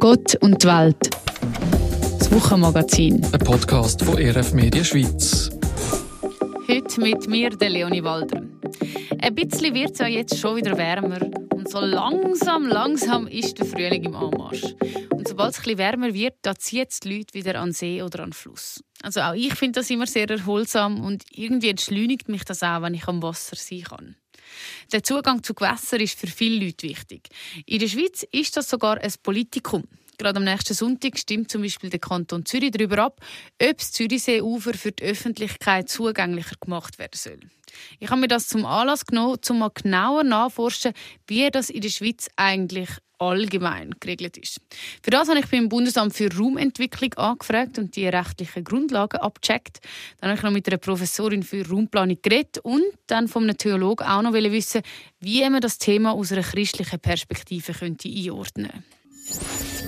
Gott und die Welt. Das Wochenmagazin. Ein Podcast von RF Media Schweiz. Heute mit mir, der Leonie Walder. Ein bisschen wird es ja jetzt schon wieder wärmer. Und so langsam, langsam ist der Frühling im Anmarsch. Und sobald es etwas wärmer wird, da zieht es die Leute wieder an See oder an Fluss. Also auch ich finde das immer sehr erholsam und irgendwie entschleunigt mich das auch, wenn ich am Wasser sein kann. Der Zugang zu Gewässern ist für viele Leute wichtig. In der Schweiz ist das sogar ein Politikum. Gerade am nächsten Sonntag stimmt zum Beispiel der Kanton Zürich darüber ab, ob das Zürichseeufer für die Öffentlichkeit zugänglicher gemacht werden soll. Ich habe mir das zum Anlass genommen, um mal genauer nachforschen, wie das in der Schweiz eigentlich allgemein geregelt ist. Für das habe ich beim Bundesamt für Raumentwicklung angefragt und die rechtlichen Grundlagen abgecheckt. Dann habe ich noch mit einer Professorin für Raumplanung geredet und dann einem Theologen auch noch wissen, wie man das Thema aus einer christlichen Perspektive könnte einordnen könnte.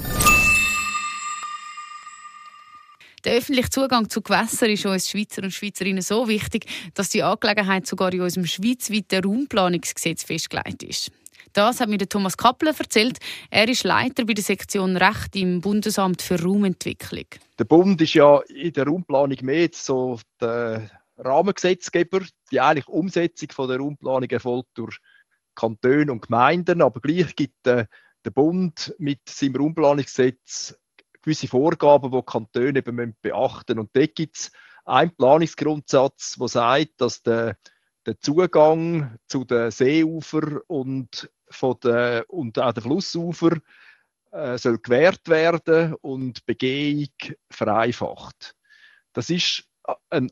Der öffentliche Zugang zu Gewässern ist uns Schweizer und Schweizerinnen so wichtig, dass die Angelegenheit sogar in unserem schweizweiten Raumplanungsgesetz festgelegt ist. Das hat mir Thomas Kappler erzählt. Er ist Leiter bei der Sektion Recht im Bundesamt für Raumentwicklung. Der Bund ist ja in der Raumplanung mehr so der Rahmengesetzgeber. Die eigentliche Umsetzung von der Raumplanung erfolgt durch Kantone und Gemeinden, aber gleich gibt der Bund mit seinem Raumplanungsgesetz gewisse Vorgaben, die Kantone eben beachten müssen. Und dort gibt es einen Planungsgrundsatz, der sagt, dass der, der Zugang zu den Seeufer und, von der, und auch den Flussufer äh, soll gewährt werden und Begehung vereinfacht. Das ist ein,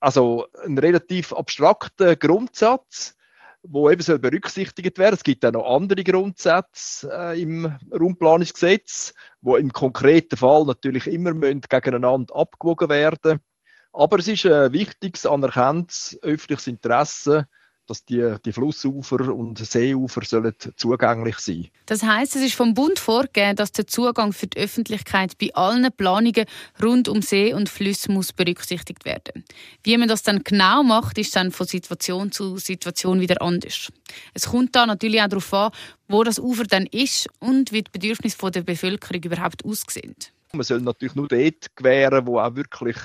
also ein relativ abstrakter Grundsatz, wo eben soll berücksichtigt werden. Es gibt auch noch andere Grundsätze äh, im Raumplanungsgesetz, wo im konkreten Fall natürlich immer gegeneinander abgewogen werden. Aber es ist ein wichtiges, anerkanntes öffentliches Interesse, dass die, die Flussufer und Seeufer sollen zugänglich sein Das heißt, es ist vom Bund vorgegeben, dass der Zugang für die Öffentlichkeit bei allen Planungen rund um See und Flüsse muss berücksichtigt werden. Wie man das dann genau macht, ist dann von Situation zu Situation wieder anders. Es kommt da natürlich auch darauf an, wo das Ufer dann ist und wie die Bedürfnisse der Bevölkerung überhaupt aussehen. Man soll natürlich nur dort gewähren, wo auch wirklich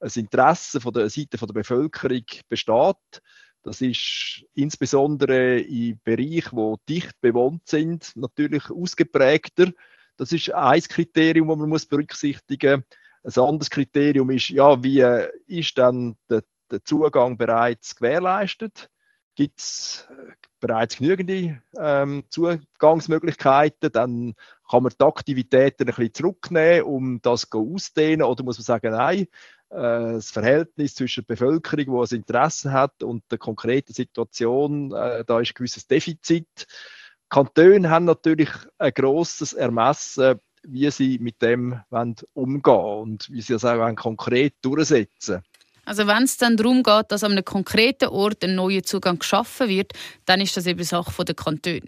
ein Interesse von der Seite der Bevölkerung besteht das ist insbesondere in Bereichen, die dicht bewohnt sind, natürlich ausgeprägter. Das ist ein Kriterium, das man muss berücksichtigen muss. Ein anderes Kriterium ist, ja, wie ist dann der, der Zugang bereits gewährleistet? Gibt es äh, bereits genügende ähm, Zugangsmöglichkeiten? Dann kann man die Aktivitäten ein bisschen zurücknehmen, um das auszudehnen, oder muss man sagen, nein, das Verhältnis zwischen der Bevölkerung, die ein Interesse hat, und der konkreten Situation, äh, da ist ein gewisses Defizit. Kantone haben natürlich ein grosses Ermessen, wie sie mit dem umgehen und wie sie das auch konkret durchsetzen. Also wenn es dann darum geht, dass an einem konkreten Ort ein neuer Zugang geschaffen wird, dann ist das eben Sache der Kantone.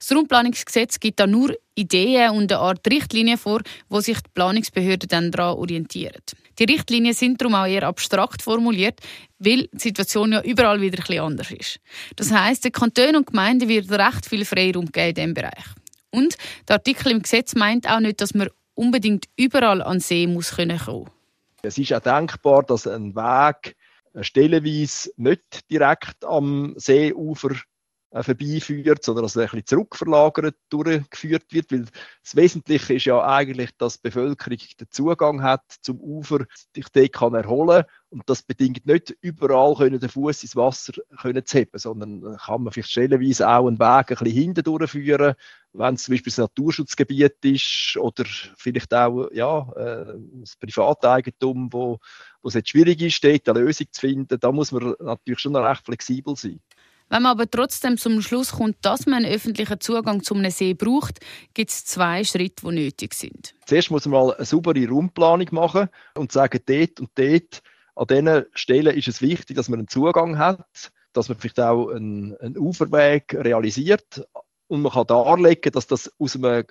Das Raumplanungsgesetz gibt da nur Ideen und eine Art Richtlinien vor, wo sich die Planungsbehörden dann daran orientieren. Die Richtlinien sind darum auch eher abstrakt formuliert, weil die Situation ja überall wieder ein bisschen anders ist. Das heißt, den Kantonen und Gemeinden wird recht viel Freiraum geben in diesem Bereich. Und der Artikel im Gesetz meint auch nicht, dass man unbedingt überall an See muss können kommen. Es ist auch denkbar, dass ein Weg stellenweise nicht direkt am Seeufer äh, vorbeiführt, sondern dass er ein bisschen zurückverlagert durchgeführt wird, weil das Wesentliche ist ja eigentlich, dass die Bevölkerung den Zugang hat zum Ufer, sich dort kann erholen und das bedingt nicht überall können den Fuß ins Wasser können zu sondern kann man vielleicht stellenweise auch einen Weg ein bisschen hinten durchführen, wenn es zum Beispiel ein Naturschutzgebiet ist oder vielleicht auch ja, äh, Privateigentum, wo, wo es jetzt schwierig ist, dort eine Lösung zu finden, da muss man natürlich schon recht flexibel sein. Wenn man aber trotzdem zum Schluss kommt, dass man einen öffentlichen Zugang zum See braucht, gibt es zwei Schritte, die nötig sind. Zuerst muss man mal eine saubere Raumplanung machen und sagen, dort und dort, an diesen Stellen ist es wichtig, dass man einen Zugang hat, dass man vielleicht auch einen, einen Uferweg realisiert und man kann darlegen, dass das aus einem,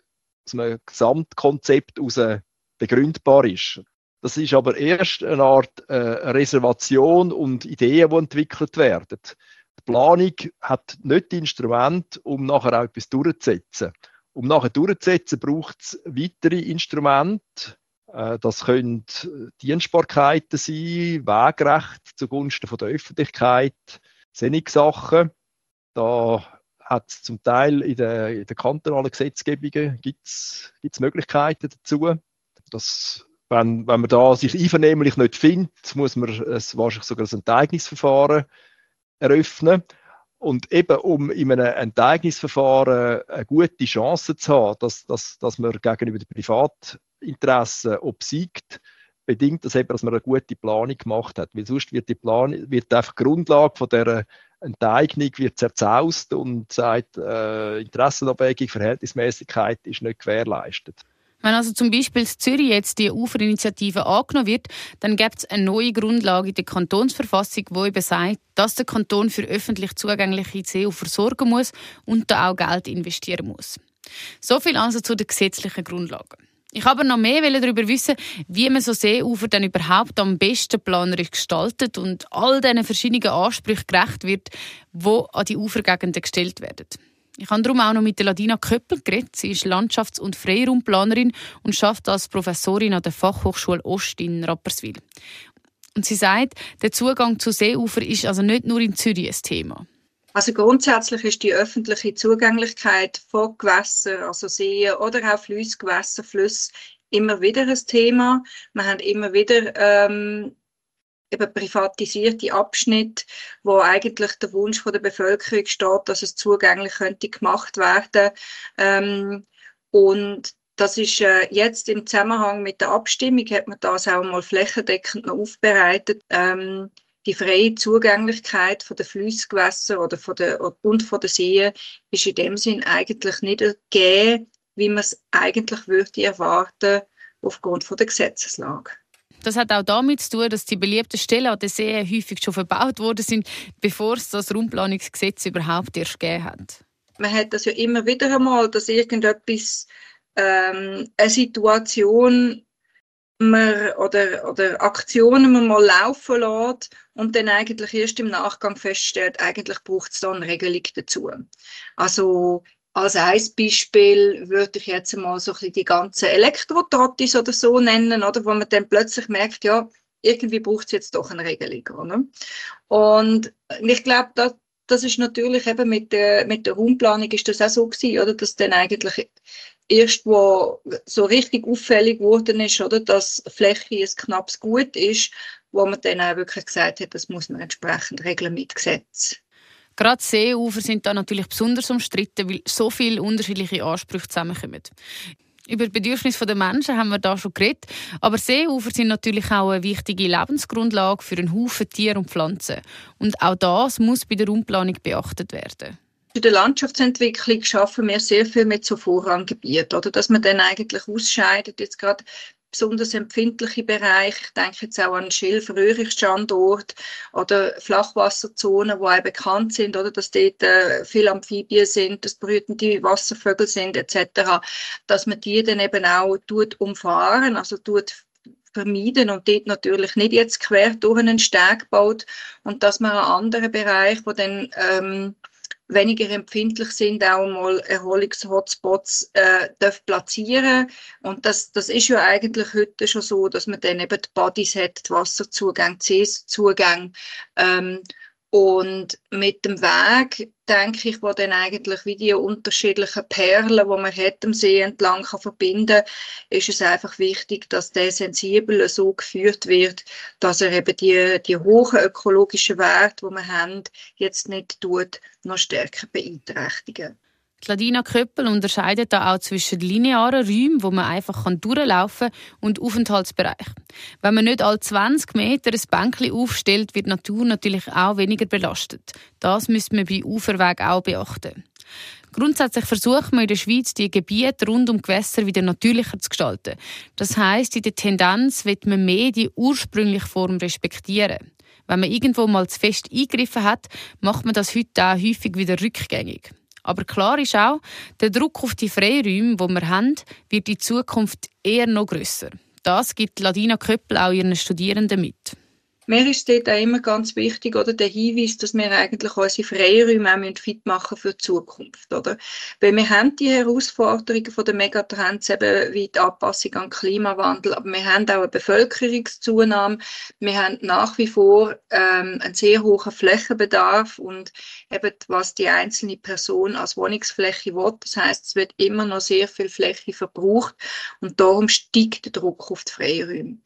aus einem Gesamtkonzept heraus begründbar ist. Das ist aber erst eine Art äh, Reservation und Ideen, die entwickelt werden. Die Planung hat nicht die Instrumente, um nachher auch etwas durchzusetzen. Um nachher durchzusetzen, braucht es weitere Instrumente. Äh, das können Dienstbarkeiten sein, Wegrecht zugunsten von der Öffentlichkeit, solche Sachen. Da hat es zum Teil in den, in den kantonalen Gesetzgebungen gibt's, gibt's Möglichkeiten dazu. Das, wenn, wenn man da sich einvernehmlich nicht findet, muss man es wahrscheinlich sogar ein Enteignungsverfahren eröffnen. Und eben, um in einem Enteignungsverfahren eine gute Chance zu haben, dass, dass, dass man gegenüber den Privatinteressen obsiegt, bedingt das eben, dass man eine gute Planung gemacht hat. Weil sonst wird die Planung, wird einfach die Grundlage von dieser Enteignung wird zerzaust und sagt, äh, Interessenabwägung, Verhältnismäßigkeit ist nicht gewährleistet. Wenn also zum Beispiel in Zürich jetzt die Uferinitiative angenommen wird, dann gibt es eine neue Grundlage in der Kantonsverfassung, die eben sagt, dass der Kanton für öffentlich zugängliche Seeufer sorgen muss und da auch Geld investieren muss. So viel also zu den gesetzlichen Grundlagen. Ich habe noch mehr darüber wissen, wie man so Seeufer dann überhaupt am besten planerisch gestaltet und all diesen verschiedenen Ansprüchen gerecht wird, die an die Ufergegenden gestellt werden. Ich habe darum auch noch mit Ladina Köppel geredet. Sie ist Landschafts- und Freiraumplanerin und schafft als Professorin an der Fachhochschule Ost in Rapperswil. Und sie sagt, der Zugang zu Seeufer ist also nicht nur in Zürich ein Thema. Also grundsätzlich ist die öffentliche Zugänglichkeit von Gewässern, also Seen oder auch Flussgewässer, Flüsse immer wieder ein Thema. Wir haben immer wieder ähm, eben privatisierte Abschnitt, wo eigentlich der Wunsch von der Bevölkerung steht, dass es zugänglich könnte gemacht werden. Ähm, und das ist äh, jetzt im Zusammenhang mit der Abstimmung hat man das auch mal flächendeckend noch aufbereitet. Ähm, die freie Zugänglichkeit von der Flussgewässer oder von der, und von der Seen ist in dem Sinn eigentlich nicht gegeben, wie man es eigentlich würde erwarten aufgrund von der Gesetzeslage. Das hat auch damit zu tun, dass die beliebten Stellen an den Seen häufig schon verbaut worden sind, bevor es das Raumplanungsgesetz überhaupt erst gegeben hat. Man hat das ja immer wieder einmal, dass irgendetwas, ähm, eine Situation man, oder, oder Aktionen man mal laufen lässt und dann eigentlich erst im Nachgang feststellt, eigentlich braucht es da eine Regelung dazu. Also als ein Beispiel würde ich jetzt mal so ein die ganzen Elektrotrottis oder so nennen, oder, wo man dann plötzlich merkt, ja, irgendwie braucht es jetzt doch eine Regelung. Oder? Und ich glaube, das, das ist natürlich eben mit der, mit der Raumplanung ist das auch so gewesen, oder, dass dann eigentlich erst, wo so richtig auffällig geworden ist, oder, dass Fläche ein knappes Gut ist, wo man dann auch wirklich gesagt hat, das muss man entsprechend regeln mit Gesetz. Gerade Seeufer sind da natürlich besonders umstritten, weil so viele unterschiedliche Ansprüche zusammenkommen. Über die Bedürfnisse der Menschen haben wir da schon geredet, aber Seeufer sind natürlich auch eine wichtige Lebensgrundlage für einen Haufen Tiere und Pflanzen. Und auch das muss bei der Raumplanung beachtet werden. In der Landschaftsentwicklung schaffen wir sehr viel mit so Vorranggebieten, oder dass man dann eigentlich ausscheidet, jetzt gerade besonders empfindliche Bereiche. Ich denke jetzt auch an Schilf-Röhrig-Standort oder Flachwasserzonen, auch bekannt sind, oder dass dort äh, viele Amphibien sind, dass brütende Wasservögel sind etc., dass man die dann eben auch tut umfahren, also tut vermeiden und dort natürlich nicht jetzt quer durch einen Steg baut und dass man an anderen Bereichen, wo dann ähm, weniger empfindlich sind, auch mal Erholungshotspots äh, platzieren Und das, das ist ja eigentlich heute schon so, dass man dann eben die Bodies hat, die Wasserzugänge, CS-Zugänge. Ähm, und mit dem Weg, denke ich, wo dann eigentlich wie die unterschiedlichen Perlen, die man hat am See entlang kann verbinden ist es einfach wichtig, dass der sensibel so geführt wird, dass er eben die, die hohen ökologischen Werte, die wir haben, jetzt nicht tut, noch stärker beeinträchtigen. Ladina Köppel unterscheidet da auch zwischen linearen Räumen, wo man einfach durchlaufen kann, und Aufenthaltsbereich. Wenn man nicht alle 20 Meter ein Bänkchen aufstellt, wird die Natur natürlich auch weniger belastet. Das müsste man bei Uferweg auch beachten. Grundsätzlich versucht man in der Schweiz, die Gebiete rund um Gewässer wieder natürlicher zu gestalten. Das heißt, in der Tendenz wird man mehr die ursprüngliche Form respektieren. Wenn man irgendwo mal zu fest eingegriffen hat, macht man das heute auch häufig wieder rückgängig. Aber klar ist auch, der Druck auf die Freiräume, die wir haben, wird in Zukunft eher noch grösser. Das gibt Ladina Köppel auch ihren Studierenden mit. Mir ist dort auch immer ganz wichtig, oder, der Hinweis, dass wir eigentlich unsere Freiräume auch fit machen für die Zukunft, oder? Weil wir haben die Herausforderungen von der Megatrends, eben wie die Anpassung an den Klimawandel, aber wir haben auch eine Bevölkerungszunahme, wir haben nach wie vor ähm, einen sehr hohen Flächenbedarf und eben, was die einzelne Person als Wohnungsfläche will, das heißt, es wird immer noch sehr viel Fläche verbraucht und darum steigt der Druck auf die Freiräume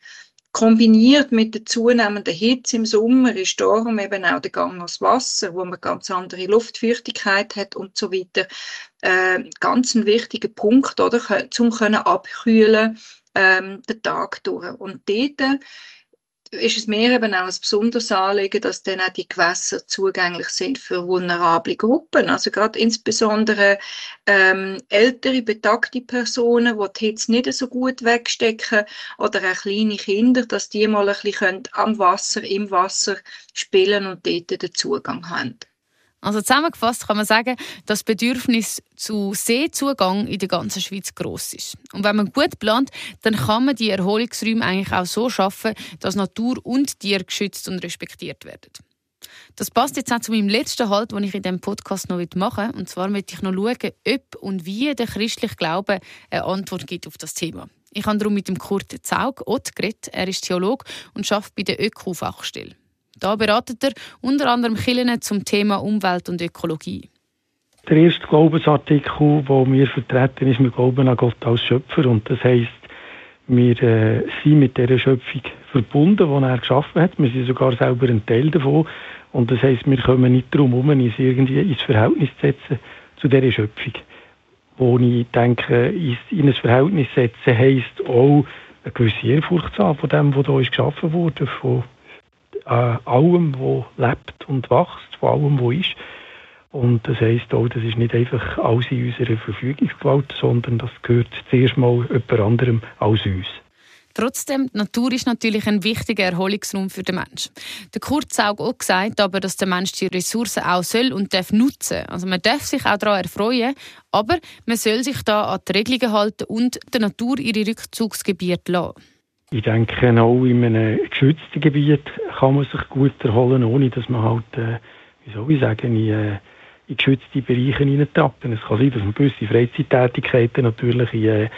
kombiniert mit der zunehmenden Hitze im Sommer ist darum eben auch der Gang ans Wasser, wo man ganz andere Luftfeuchtigkeit hat und so weiter, äh, ganz ein wichtiger Punkt, oder, zum können abkühlen ähm, den Tag durch. Und dort ist es mir eben auch ein besonderes Anliegen, dass dann auch die Gewässer zugänglich sind für vulnerable Gruppen. Also gerade insbesondere ähm, ältere, betagte Personen, die die Hitze nicht so gut wegstecken oder auch kleine Kinder, dass die mal ein bisschen am Wasser, im Wasser spielen und dort den Zugang haben. Also zusammengefasst kann man sagen, dass das Bedürfnis zu Seezugang in der ganzen Schweiz groß ist. Und wenn man gut plant, dann kann man die Erholungsräume eigentlich auch so schaffen, dass Natur und Tier geschützt und respektiert werden. Das passt jetzt auch zu meinem letzten Halt, den ich in diesem Podcast noch machen will. Und zwar möchte ich noch schauen, ob und wie der christliche Glaube eine Antwort gibt auf das Thema. Ich habe darum mit dem Kurt Zaug Ott geredet. Er ist Theologe und arbeitet bei der Öko-Fachstelle. Da beratet er unter anderem Kirchen zum Thema Umwelt und Ökologie. Der erste Glaubensartikel, den wir vertreten, ist, wir glauben an Gott als Schöpfer. Und das heisst, wir äh, sind mit dieser Schöpfung verbunden, die er geschaffen hat. Wir sind sogar selber ein Teil davon. Und das heisst, wir kommen nicht darum herum, uns irgendwie ins Verhältnis zu setzen zu dieser Schöpfung. Wo ich denke, in ein Verhältnis setzen heisst auch eine gewisse Ehrfurcht zu haben von dem, was hier geschaffen wurde, von äh, allem, was lebt und wächst, von allem, was ist. Und das heisst auch, das ist nicht einfach alles in unserer Verfügungsgewalt, sondern das gehört zuerst mal jemand anderem als uns. Trotzdem, die Natur ist natürlich ein wichtiger Erholungsraum für den Menschen. Der Kurt Zaug auch gesagt, aber dass der Mensch die Ressourcen auch soll und darf nutzen. Also man darf sich auch daran erfreuen, aber man soll sich da an die Regelungen halten und der Natur ihre Rückzugsgebiete lassen. Ich denke, auch in einem geschützten Gebiet kann man sich gut erholen, ohne dass man halt, äh, wie soll ich sagen, in, äh, in geschützte Bereiche hineintrappen. Es kann sein, dass man gewisse Freizeittätigkeiten natürlich in, äh,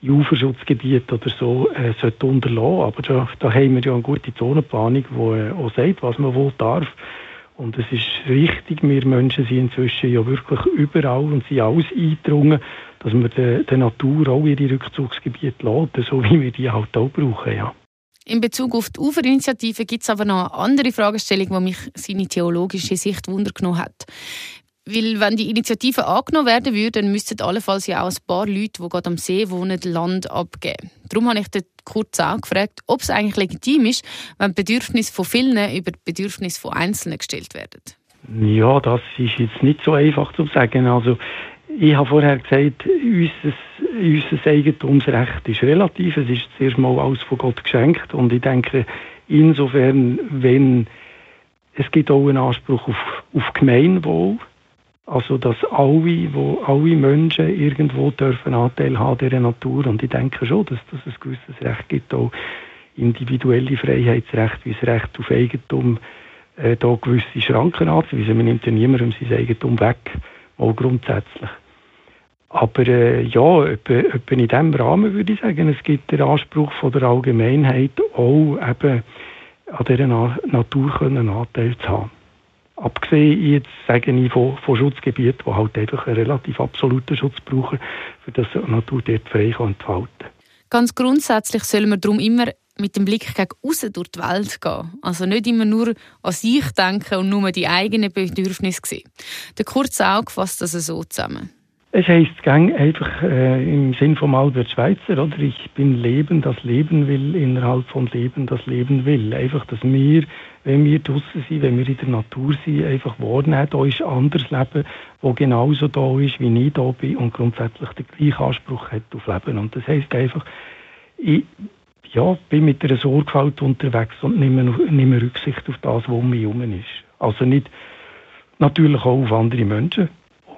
in Uferschutzgebieten oder so äh, sollte unterlassen. Aber da, da haben wir ja eine gute Zonenplanung, die äh, auch sagt, was man wohl darf. Und es ist richtig, wir Menschen sind inzwischen ja wirklich überall und sind alles eingedrungen, dass wir der, der Natur auch ihre Rückzugsgebiete lassen, so wie wir die halt auch brauchen. Ja. In Bezug auf die Uferinitiative gibt es aber noch eine andere Fragestellung, die mich seine theologische Sicht wundergenommen hat. Weil, wenn die Initiative angenommen werden würde, dann müssten allenfalls ja auch ein paar Leute, die gerade am See wohnen, Land abgeben. Darum habe ich den Kurt auch gefragt, ob es eigentlich legitim ist, wenn die Bedürfnisse von vielen über die Bedürfnisse von Einzelnen gestellt werden. Ja, das ist jetzt nicht so einfach zu sagen. Also, ich habe vorher gesagt, unser, unser Eigentumsrecht ist relativ. Es ist zuerst mal alles von Gott geschenkt. Und ich denke, insofern, wenn es gibt auch einen Anspruch auf, auf Gemeinwohl, also, dass alle, wo, alle Menschen irgendwo dürfen Anteil haben dieser Natur. Und ich denke schon, dass, dass es ein gewisses Recht gibt, auch individuelle Freiheitsrecht, wie das Recht auf Eigentum, äh, da gewisse Schranken anzuweisen. Man nimmt ja niemandem sein Eigentum weg, mal grundsätzlich. Aber äh, ja, etwa, etwa in diesem Rahmen würde ich sagen, es gibt den Anspruch von der Allgemeinheit auch eben an dieser Na Natur können Anteil zu haben. Abgesehen jetzt, sage ich, von, von Schutzgebieten, die halt einfach einen relativ absoluten Schutz brauchen, für das die Natur dort frei kann entfalten Ganz grundsätzlich soll man darum immer mit dem Blick gegen außen durch die Welt gehen. Also nicht immer nur an sich denken und nur die eigenen Bedürfnisse sehen. Der kurze Auge fasst das so zusammen. Es heisst gang einfach äh, im Sinn von Albert Schweitzer, oder? Ich bin Leben, das Leben will, innerhalb von Leben, das Leben will. Einfach, dass wir, wenn wir draußen sind, wenn wir in der Natur sind, einfach wahrnehmen, da ist ein anderes Leben, das genauso da ist, wie ich da bin und grundsätzlich den gleichen Anspruch hat auf Leben. Und das heisst einfach, ich ja, bin mit einer Sorgfalt unterwegs und nehme, nehme Rücksicht auf das, was um mich herum ist. Also nicht natürlich auch auf andere Menschen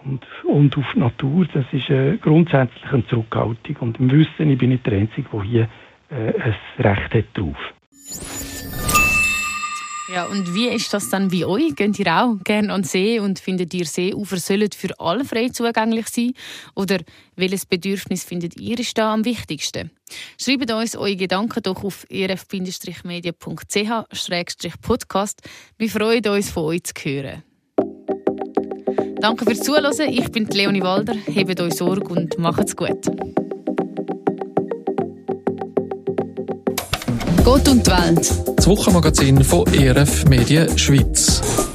und, und auf Natur, das ist äh, grundsätzlich eine Zurückhaltung. Und im Wissen, ich bin nicht der Einzige, der hier äh, ein Recht hat drauf. Ja, und wie ist das dann bei euch? Geht ihr auch gerne an den See und findet ihr Seeufer sollen für alle frei zugänglich sein? Oder welches Bedürfnis findet ihr ist da am wichtigsten? Schreibt uns eure Gedanken doch auf erf-media.ch-podcast. Wir freuen uns, von euch zu hören. Danke fürs Zuhören. Ich bin Leonie Walder. Hebt euch Sorge und macht's gut. Gott und die Welt. Das Wochenmagazin von ERF Medien Schweiz.